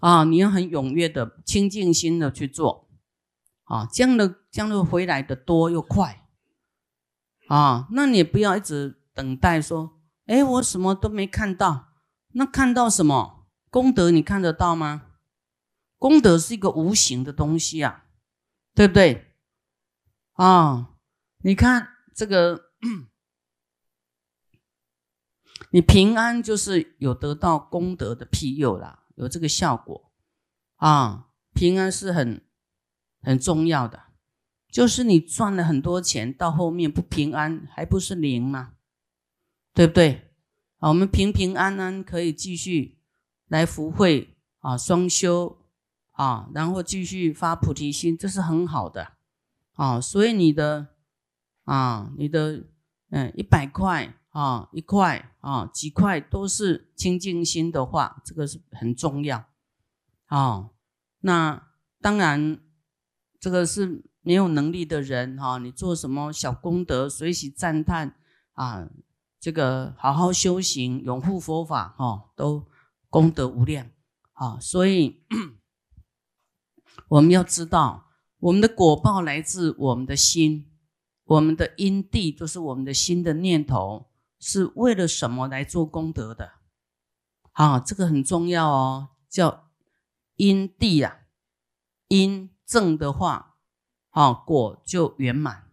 啊，你要很踊跃的清净心的去做，啊，这样的这样的回来的多又快，啊，那你不要一直等待说，哎，我什么都没看到，那看到什么功德你看得到吗？功德是一个无形的东西啊，对不对？啊，你看这个。你平安就是有得到功德的庇佑啦，有这个效果啊！平安是很很重要的，就是你赚了很多钱，到后面不平安，还不是零吗？对不对？啊，我们平平安安可以继续来福慧啊，双修啊，然后继续发菩提心，这是很好的啊！所以你的啊，你的嗯，一百块。啊，一块啊，几块都是清净心的话，这个是很重要。啊，那当然，这个是没有能力的人哈，你做什么小功德，随喜赞叹啊，这个好好修行，拥护佛法哈，都功德无量啊。所以我们要知道，我们的果报来自我们的心，我们的因地就是我们的心的念头。是为了什么来做功德的？啊，这个很重要哦，叫因地啊，因正的话，啊，果就圆满，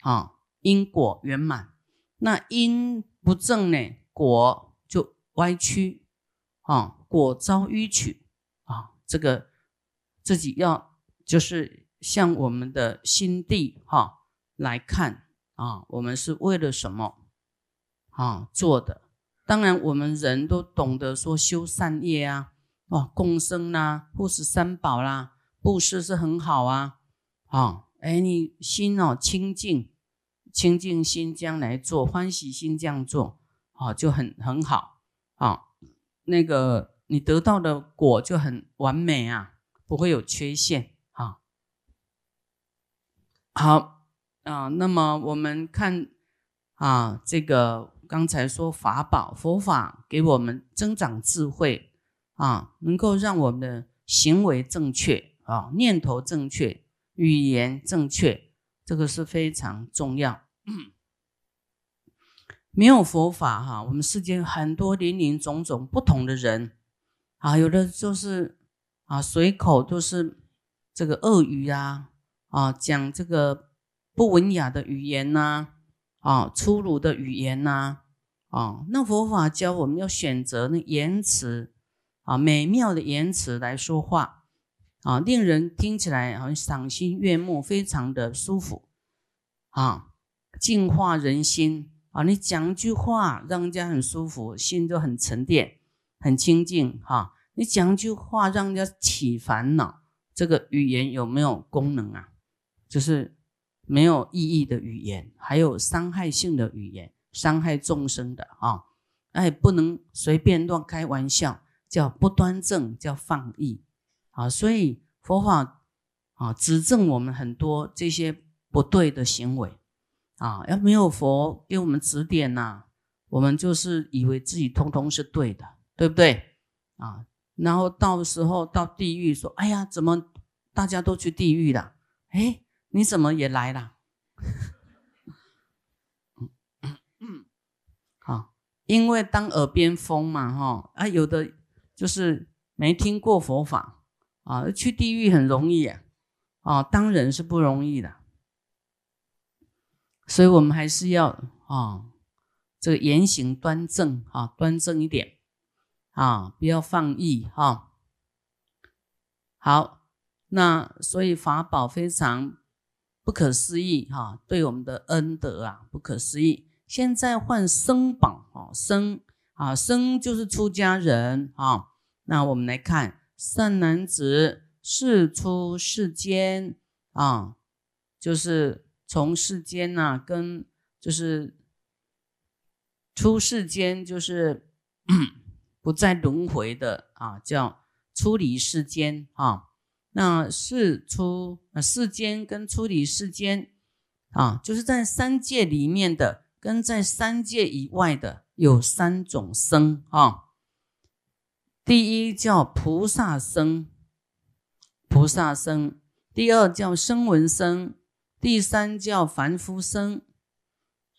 啊，因果圆满。那因不正呢，果就歪曲，啊，果遭迂曲，啊，这个自己要就是向我们的心地哈来看啊，我们是为了什么？啊，做的当然，我们人都懂得说修善业啊，哦，共生啦，护持三宝啦，布施是很好啊。啊，哎，你心哦清净，清净心将来做，欢喜心这样做，啊，就很很好啊。那个你得到的果就很完美啊，不会有缺陷啊。好啊，那么我们看啊，这个。刚才说法宝佛法给我们增长智慧啊，能够让我们的行为正确啊，念头正确，语言正确，这个是非常重要。没有佛法哈，我们世间很多林林种种不同的人啊，有的就是啊随口都是这个恶语呀啊，讲这个不文雅的语言呐，啊粗鲁的语言呐。啊，那佛法教我们要选择那言辞啊，美妙的言辞来说话啊，令人听起来好像赏心悦目，非常的舒服啊，净化人心啊。你讲一句话，让人家很舒服，心就很沉淀、很清净哈。你讲一句话，让人家起烦恼，这个语言有没有功能啊？就是没有意义的语言，还有伤害性的语言。伤害众生的啊，哎，不能随便乱开玩笑，叫不端正，叫放逸啊。所以佛法啊，指正我们很多这些不对的行为啊。要没有佛给我们指点呐，我们就是以为自己通通是对的，对不对啊？然后到时候到地狱说，哎呀，怎么大家都去地狱了？哎，你怎么也来了？因为当耳边风嘛，哈啊，有的就是没听过佛法啊，去地狱很容易啊，啊，当人是不容易的，所以我们还是要啊，这个言行端正啊，端正一点啊，不要放逸哈。好，那所以法宝非常不可思议哈，对我们的恩德啊，不可思议。现在换僧宝啊，僧啊，僧就是出家人啊。那我们来看，善男子世出世间啊，就是从世间呐，跟就是出世间，就是 不再轮回的啊，叫出离世间啊。那世出，世间跟出离世间啊，就是在三界里面的。跟在三界以外的有三种生啊，第一叫菩萨生，菩萨生；第二叫声闻生；第三叫凡夫生。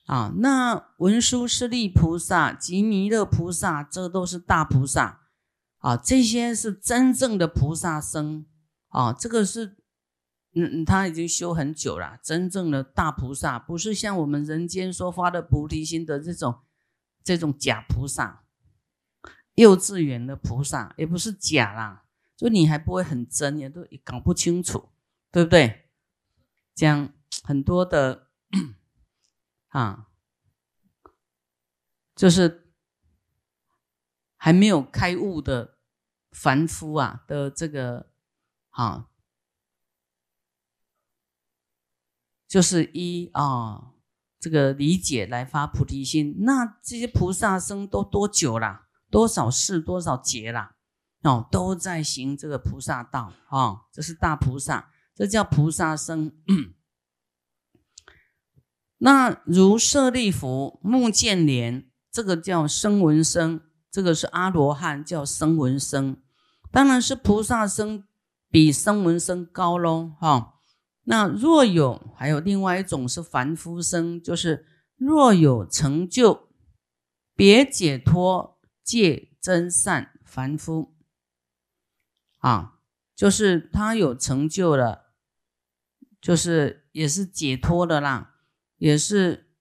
啊，那文殊师利菩萨及弥勒菩萨，这都是大菩萨啊，这些是真正的菩萨生啊，这个是，嗯，他已经修很久了，真正的大菩萨，不是像我们人间说发的菩提心的这种这种假菩萨，幼稚园的菩萨，也不是假啦，就你还不会很真，也都搞不清楚，对不对？这样很多的。啊，就是还没有开悟的凡夫啊的这个啊，就是一啊这个理解来发菩提心。那这些菩萨生都多久了？多少世多少劫了？哦，都在行这个菩萨道啊，这是大菩萨，这叫菩萨生。那如舍利弗、目犍连，这个叫声闻生，这个是阿罗汉叫声闻生，当然是菩萨生比声闻生高喽，哈。那若有还有另外一种是凡夫生，就是若有成就别解脱戒真善凡夫，啊，就是他有成就了，就是也是解脱的啦。也是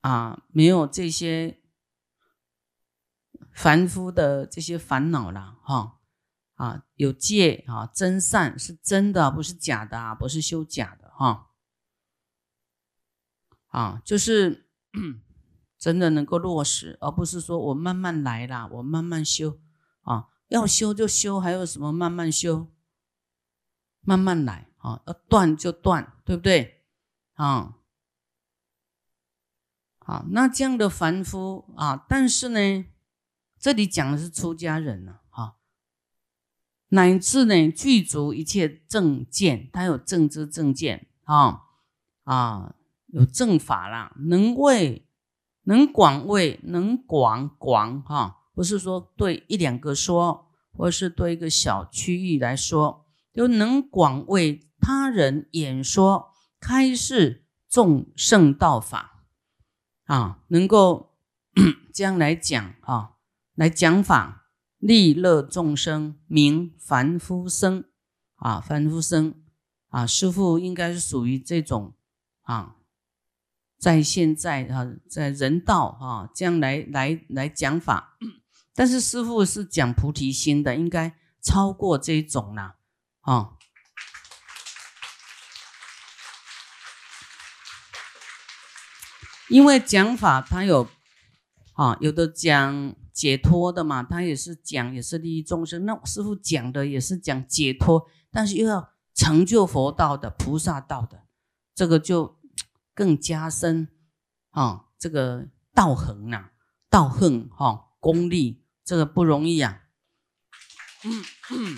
啊，没有这些凡夫的这些烦恼了哈啊，有戒啊，真善是真的，不是假的啊，不是修假的哈。啊，就是 真的能够落实，而不是说我慢慢来啦，我慢慢修啊，要修就修，还有什么慢慢修，慢慢来啊，要断就断，对不对？啊？好，那这样的凡夫啊，但是呢，这里讲的是出家人呢，乃至呢具足一切正见，他有正知正见啊啊，有正法啦，能为能广为能广广哈，不是说对一两个说，或是对一个小区域来说，就能广为他人演说开示众圣道法。啊，能够 这样来讲啊，来讲法，利乐众生，名凡夫生啊，凡夫生啊，师父应该是属于这种啊，在现在啊，在人道啊，这样来来来讲法，但是师父是讲菩提心的，应该超过这种啦，啊。因为讲法，他有啊，有的讲解脱的嘛，他也是讲，也是利益众生。那师傅讲的也是讲解脱，但是又要成就佛道的菩萨道的，这个就更加深啊，这个道恒呐，道恒哈，功力这个不容易啊。嗯嗯，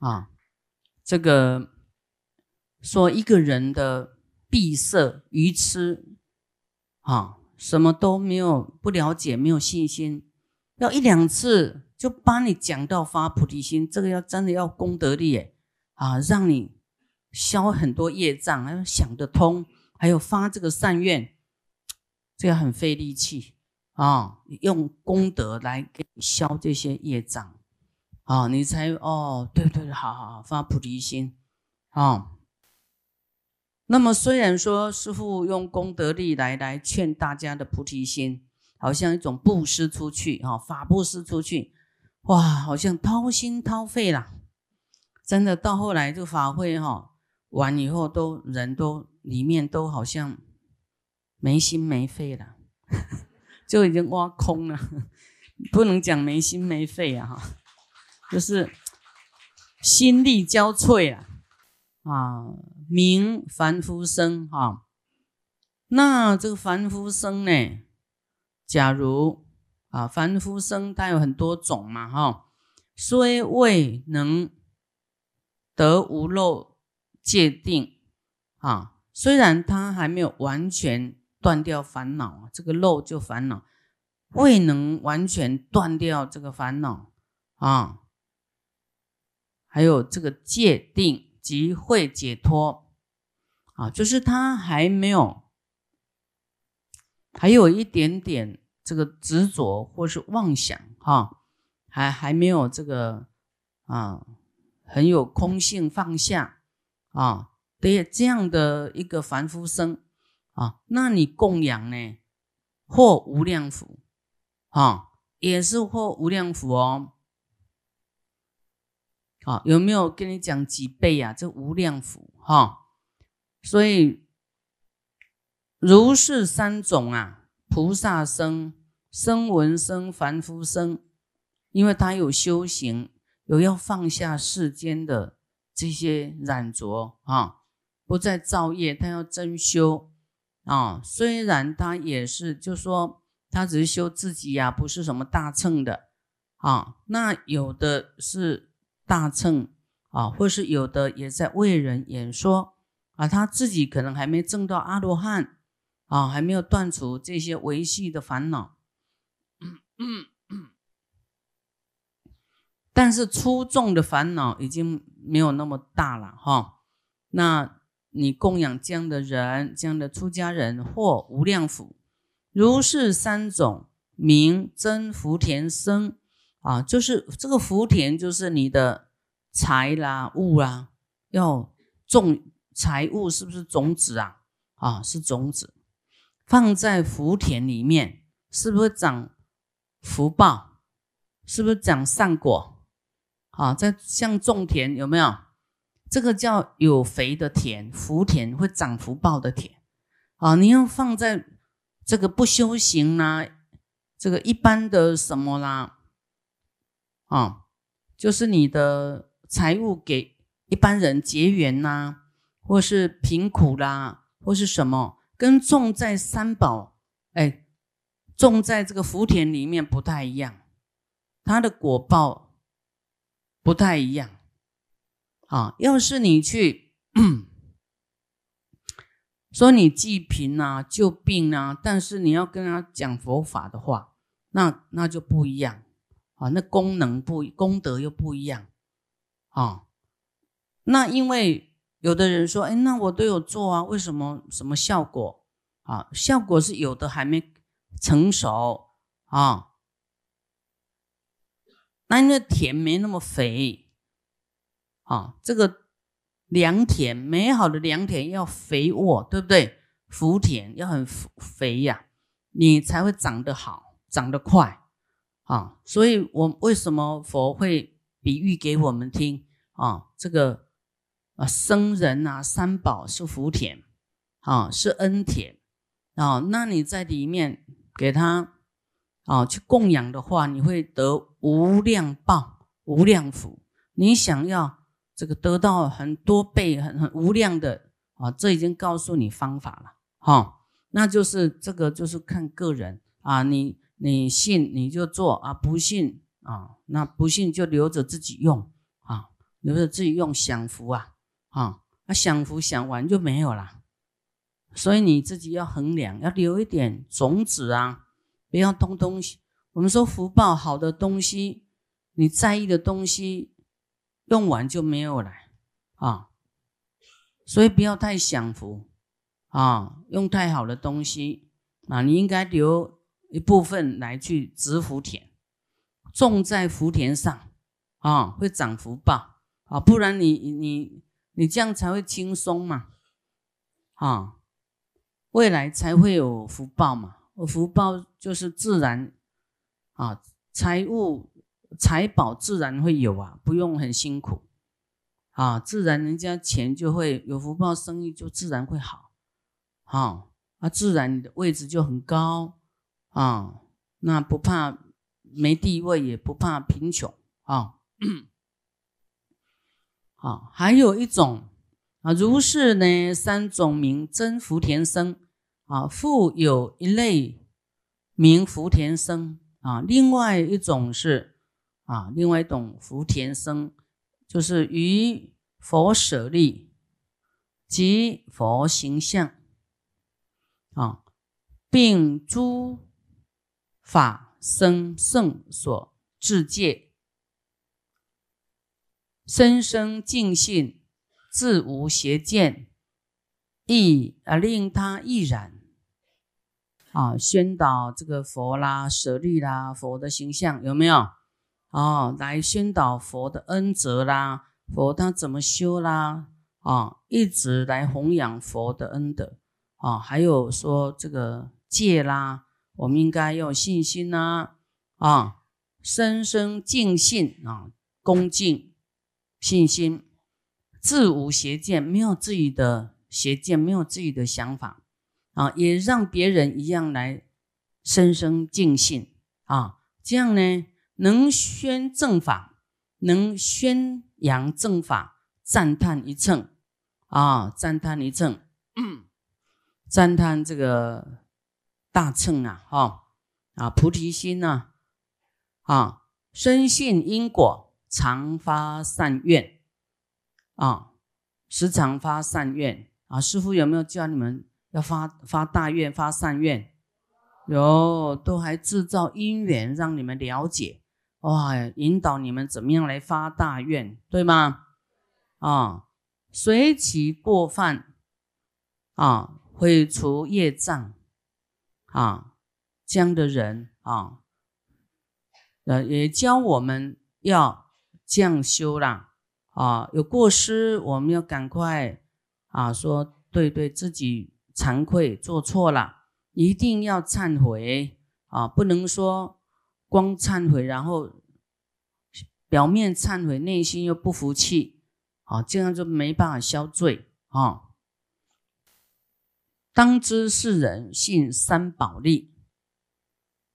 啊，这个。说一个人的闭塞愚痴啊，什么都没有，不了解，没有信心，要一两次就帮你讲到发菩提心，这个要真的要功德力诶啊，让你消很多业障，还要想得通，还有发这个善愿，这个很费力气。啊，用功德来给你消这些业障。啊，你才哦，对对对，好好好，发菩提心。啊。那么虽然说师父用功德力来来劝大家的菩提心，好像一种布施出去哈，法布施出去，哇，好像掏心掏肺啦。真的到后来这个法会哈完以后，都人都里面都好像没心没肺了，就已经挖空了。不能讲没心没肺啊，哈，就是心力交瘁啊。啊，名凡夫生哈，那这个凡夫生呢？假如啊，凡夫生它有很多种嘛哈，虽未能得无漏界定啊，虽然他还没有完全断掉烦恼，这个漏就烦恼，未能完全断掉这个烦恼啊，还有这个界定即会解脱啊，就是他还没有，还有一点点这个执着或是妄想哈，还还没有这个啊，很有空性放下啊。的这样的一个凡夫生啊，那你供养呢，获无量福啊，也是获无量福哦。啊，有没有跟你讲几倍呀？这无量福哈，所以如是三种啊，菩萨生、声闻生、凡夫生，因为他有修行，有要放下世间的这些染着啊。不再造业，他要真修啊！虽然他也是，就说他只是修自己呀，不是什么大乘的啊。那有的是大乘啊，或是有的也在为人演说啊，他自己可能还没证到阿罗汉啊，还没有断除这些维系的烦恼。但是粗重的烦恼已经没有那么大了哈。那。你供养这样的人，这样的出家人，或无量福，如是三种名真福田生啊，就是这个福田，就是你的财啦物啦，要种财物，是不是种子啊？啊，是种子，放在福田里面，是不是长福报？是不是长善果？啊，在像种田有没有？这个叫有肥的田，福田会长福报的田，啊，你要放在这个不修行啦，这个一般的什么啦，啊，就是你的财物给一般人结缘呐，或是贫苦啦，或是什么，跟种在三宝，哎，种在这个福田里面不太一样，它的果报不太一样。啊，要是你去 说你济贫啊、救病啊，但是你要跟他讲佛法的话，那那就不一样啊，那功能不功德又不一样啊。那因为有的人说，哎，那我都有做啊，为什么什么效果啊？效果是有的还没成熟啊，那那田没那么肥。啊，这个良田，美好的良田要肥沃，对不对？福田要很肥呀，你才会长得好，长得快啊。所以，我为什么佛会比喻给我们听啊？这个啊，生人啊，三宝是福田啊，是恩田啊。那你在里面给他啊去供养的话，你会得无量报、无量福。你想要。这个得到很多倍、很很无量的啊，这已经告诉你方法了哈。那就是这个，就是看个人啊。你你信你就做啊，不信啊，那不信就留着自己用啊，留着自己用享福啊啊，那享福享完就没有了。所以你自己要衡量，要留一点种子啊，不要东东西。我们说福报好的东西，你在意的东西。用完就没有了啊，所以不要太享福啊，用太好的东西啊，你应该留一部分来去植福田，种在福田上啊，会长福报啊，不然你你你这样才会轻松嘛啊，未来才会有福报嘛，福报就是自然啊，财物。财宝自然会有啊，不用很辛苦啊，自然人家钱就会有福报，生意就自然会好，啊，啊，自然你的位置就很高啊，那不怕没地位，也不怕贫穷啊，好，还有一种啊，如是呢，三种名真福田生。啊，复有一类名福田生。啊，另外一种是。啊，另外一种福田生，就是于佛舍利及佛形象，啊，并诸法生圣所智界，生生净信，自无邪见，亦啊令他亦然。啊，宣导这个佛啦、舍利啦、佛的形象有没有？哦，来宣导佛的恩泽啦，佛他怎么修啦？啊，一直来弘扬佛的恩德啊，还有说这个戒啦，我们应该要有信心呐，啊，深深敬信啊，恭敬信心，自无邪见，没有自己的邪见，没有自己的想法。啊，也让别人一样来深深敬信啊，这样呢，能宣正法，能宣扬正法，赞叹一乘啊，赞叹一乘，赞叹这个大乘啊，哈啊，菩提心呐，啊，深信因果，常发善愿啊，时常发善愿啊，师傅有没有教你们？要发发大愿，发善愿，有都还制造因缘，让你们了解，哇，引导你们怎么样来发大愿，对吗？啊，随其过犯，啊，毁除业障，啊，这样的人啊，呃，也教我们要这样修啦，啊，有过失，我们要赶快啊，说对对自己。惭愧做错了，一定要忏悔啊！不能说光忏悔，然后表面忏悔，内心又不服气啊，这样就没办法消罪啊。当知世人信三宝力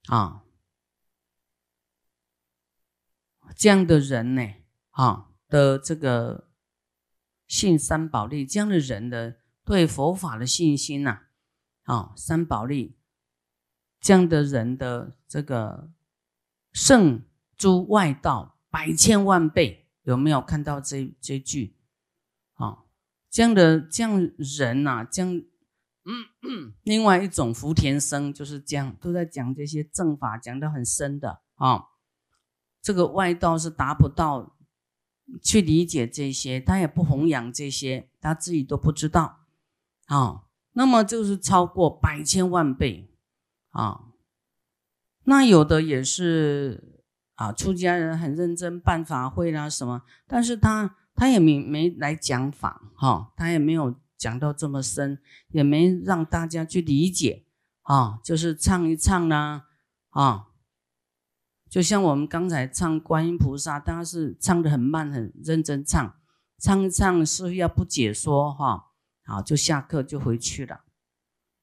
啊，这样的人呢，啊的这个信三宝力，这样的人的。对佛法的信心呐，啊，三宝力这样的人的这个胜诸外道百千万倍，有没有看到这这句？啊，这样的这样人呐，这样，嗯，另外一种福田生就是这样，都在讲这些正法，讲的很深的啊。这个外道是达不到去理解这些，他也不弘扬这些，他自己都不知道。啊，那么就是超过百千万倍啊！那有的也是啊，出家人很认真办法会啦什么，但是他他也没没来讲法哈，他也没有讲到这么深，也没让大家去理解啊，就是唱一唱啦啊，就像我们刚才唱观音菩萨，当然是唱的很慢很认真唱，唱一唱是要不解说哈。好，就下课就回去了。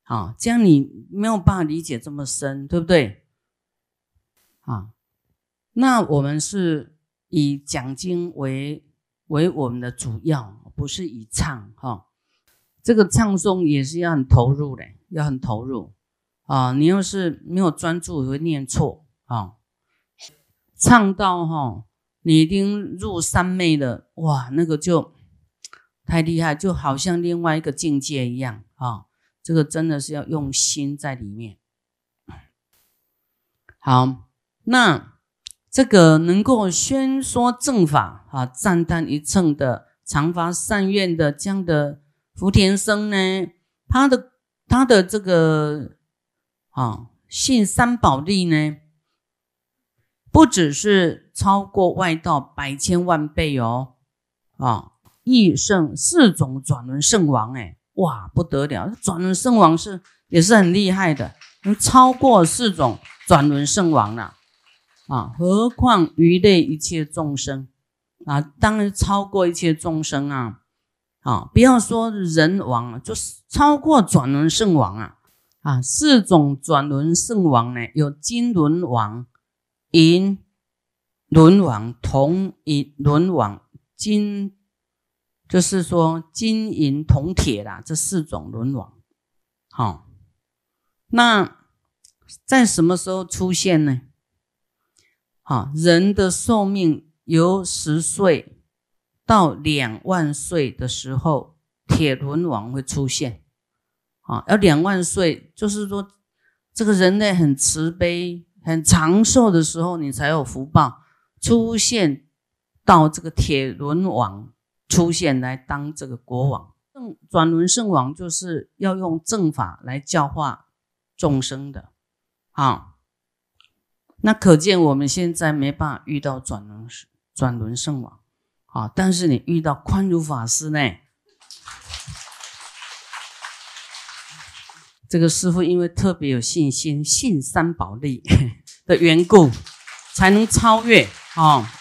好，这样你没有办法理解这么深，对不对？啊，那我们是以讲经为为我们的主要，不是以唱哈。这个唱诵也是要很投入的，要很投入啊。你要是没有专注，会念错啊。唱到哈，你已经入三昧了，哇，那个就。太厉害，就好像另外一个境界一样啊！这个真的是要用心在里面。好，那这个能够宣说正法啊，赞叹一乘的常发善愿的这样的福田生呢，他的他的这个啊信三宝力呢，不只是超过外道百千万倍哦啊！异圣四种转轮圣王，哎，哇，不得了！转轮圣王是也是很厉害的，超过四种转轮圣王了啊！何况鱼类一切众生啊，当然超过一切众生啊！啊，不要说人王，就是超过转轮圣王啊！啊，四种转轮圣王呢，有金轮王、银轮王、铜银轮王、金。就是说，金银铜铁啦，这四种轮王，好，那在什么时候出现呢？好，人的寿命由十岁到两万岁的时候，铁轮王会出现。啊，要两万岁，就是说这个人类很慈悲、很长寿的时候，你才有福报出现到这个铁轮王出现来当这个国王。正转轮圣王就是要用正法来教化众生的，好。那可见我们现在没办法遇到转轮转轮圣王，啊！但是你遇到宽如法师呢？这个师傅因为特别有信心，信三宝力 的缘故，才能超越啊。